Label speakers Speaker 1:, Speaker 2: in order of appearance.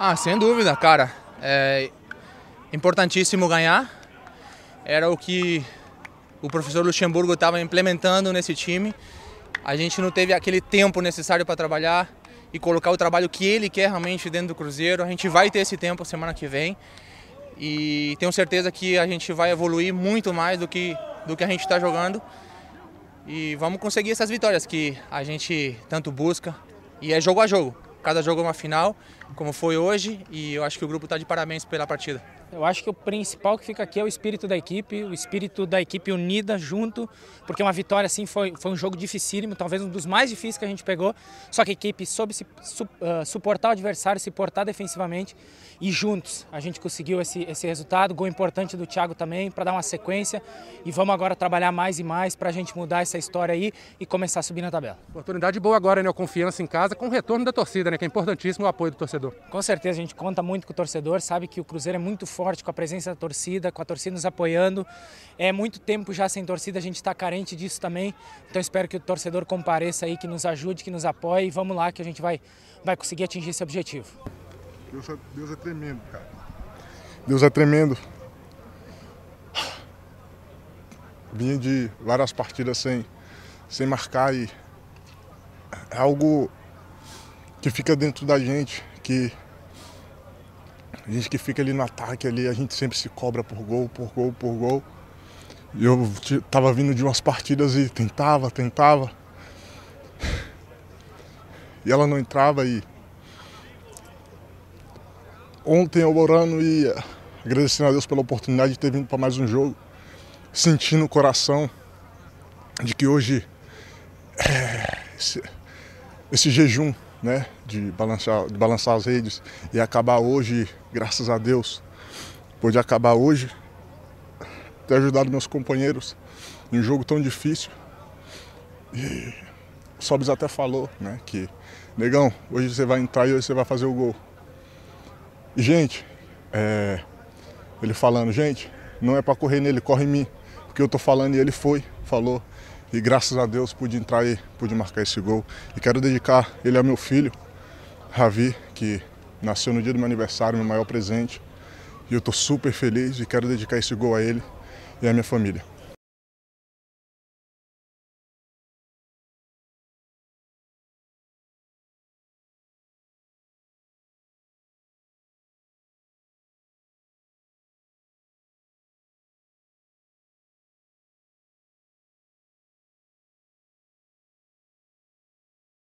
Speaker 1: Ah, sem dúvida, cara. É importantíssimo ganhar. Era o que o professor Luxemburgo estava implementando nesse time. A gente não teve aquele tempo necessário para trabalhar e colocar o trabalho que ele quer realmente dentro do Cruzeiro. A gente vai ter esse tempo semana que vem e tenho certeza que a gente vai evoluir muito mais do que, do que a gente está jogando. E vamos conseguir essas vitórias que a gente tanto busca. E é jogo a jogo. Cada jogo é uma final, como foi hoje, e eu acho que o grupo está de parabéns pela partida.
Speaker 2: Eu acho que o principal que fica aqui é o espírito da equipe, o espírito da equipe unida junto, porque uma vitória assim foi, foi um jogo dificílimo, talvez um dos mais difíceis que a gente pegou, só que a equipe soube se, su, uh, suportar o adversário, se portar defensivamente e juntos a gente conseguiu esse, esse resultado, gol importante do Thiago também para dar uma sequência e vamos agora trabalhar mais e mais para a gente mudar essa história aí e começar a subir na tabela.
Speaker 3: Oportunidade boa agora, né? Confiança em casa com o retorno da torcida, né? Que é importantíssimo o apoio do torcedor.
Speaker 2: Com certeza, a gente conta muito com o torcedor, sabe que o Cruzeiro é muito forte com a presença da torcida, com a torcida nos apoiando. É muito tempo já sem torcida, a gente está carente disso também. Então espero que o torcedor compareça aí, que nos ajude, que nos apoie e vamos lá que a gente vai, vai conseguir atingir esse objetivo.
Speaker 4: Deus é, Deus é tremendo, cara. Deus é tremendo. Vinha de várias partidas sem, sem marcar e é algo que fica dentro da gente, que a gente que fica ali no ataque ali, a gente sempre se cobra por gol, por gol, por gol. E eu tava vindo de umas partidas e tentava, tentava. E ela não entrava e ontem eu orando e agradecendo a Deus pela oportunidade de ter vindo para mais um jogo, sentindo o coração de que hoje é, esse, esse jejum né, de, balançar, de balançar as redes e acabar hoje, graças a Deus, pôde acabar hoje, ter ajudado meus companheiros em um jogo tão difícil. E o Sobis até falou né, que, negão, hoje você vai entrar e hoje você vai fazer o gol. E, gente, é, ele falando, gente, não é para correr nele, corre em mim. Porque eu tô falando e ele foi, falou. E graças a Deus pude entrar e pude marcar esse gol. E quero dedicar ele ao meu filho, Ravi, que nasceu no dia do meu aniversário, meu maior presente. E eu estou super feliz e quero dedicar esse gol a ele e à minha família.